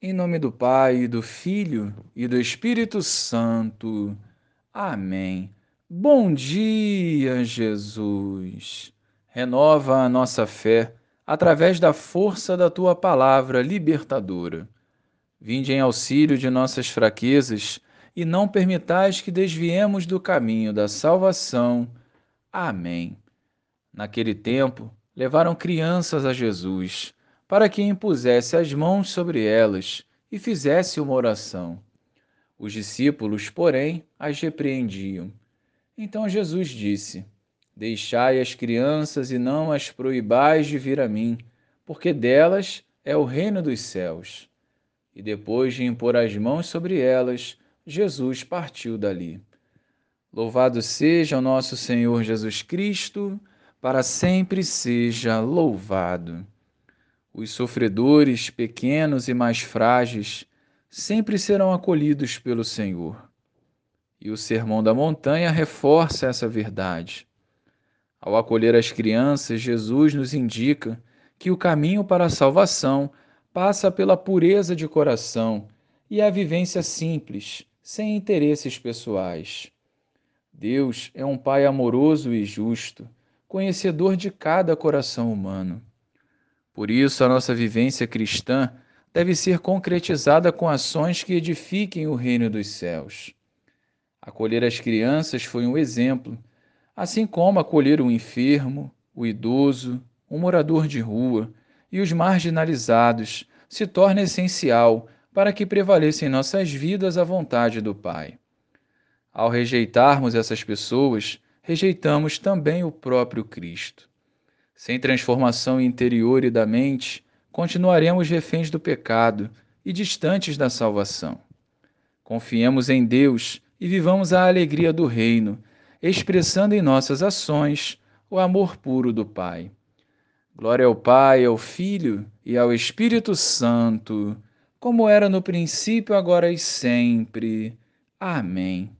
Em nome do Pai, do Filho e do Espírito Santo. Amém. Bom dia, Jesus. Renova a nossa fé através da força da tua palavra libertadora. Vinde em auxílio de nossas fraquezas e não permitais que desviemos do caminho da salvação. Amém. Naquele tempo, levaram crianças a Jesus para que impusesse as mãos sobre elas e fizesse uma oração. Os discípulos, porém, as repreendiam. Então Jesus disse: Deixai as crianças e não as proibais de vir a mim, porque delas é o reino dos céus. E depois de impor as mãos sobre elas, Jesus partiu dali. Louvado seja o nosso Senhor Jesus Cristo, para sempre seja louvado. Os sofredores, pequenos e mais frágeis, sempre serão acolhidos pelo Senhor. E o Sermão da Montanha reforça essa verdade. Ao acolher as crianças, Jesus nos indica que o caminho para a salvação passa pela pureza de coração e a vivência simples, sem interesses pessoais. Deus é um Pai amoroso e justo, conhecedor de cada coração humano. Por isso, a nossa vivência cristã deve ser concretizada com ações que edifiquem o reino dos céus. Acolher as crianças foi um exemplo, assim como acolher o enfermo, o idoso, o morador de rua e os marginalizados se torna essencial para que prevaleça em nossas vidas a vontade do Pai. Ao rejeitarmos essas pessoas, rejeitamos também o próprio Cristo. Sem transformação interior e da mente, continuaremos reféns do pecado e distantes da salvação. Confiemos em Deus e vivamos a alegria do Reino, expressando em nossas ações o amor puro do Pai. Glória ao Pai, ao Filho e ao Espírito Santo, como era no princípio, agora e sempre. Amém.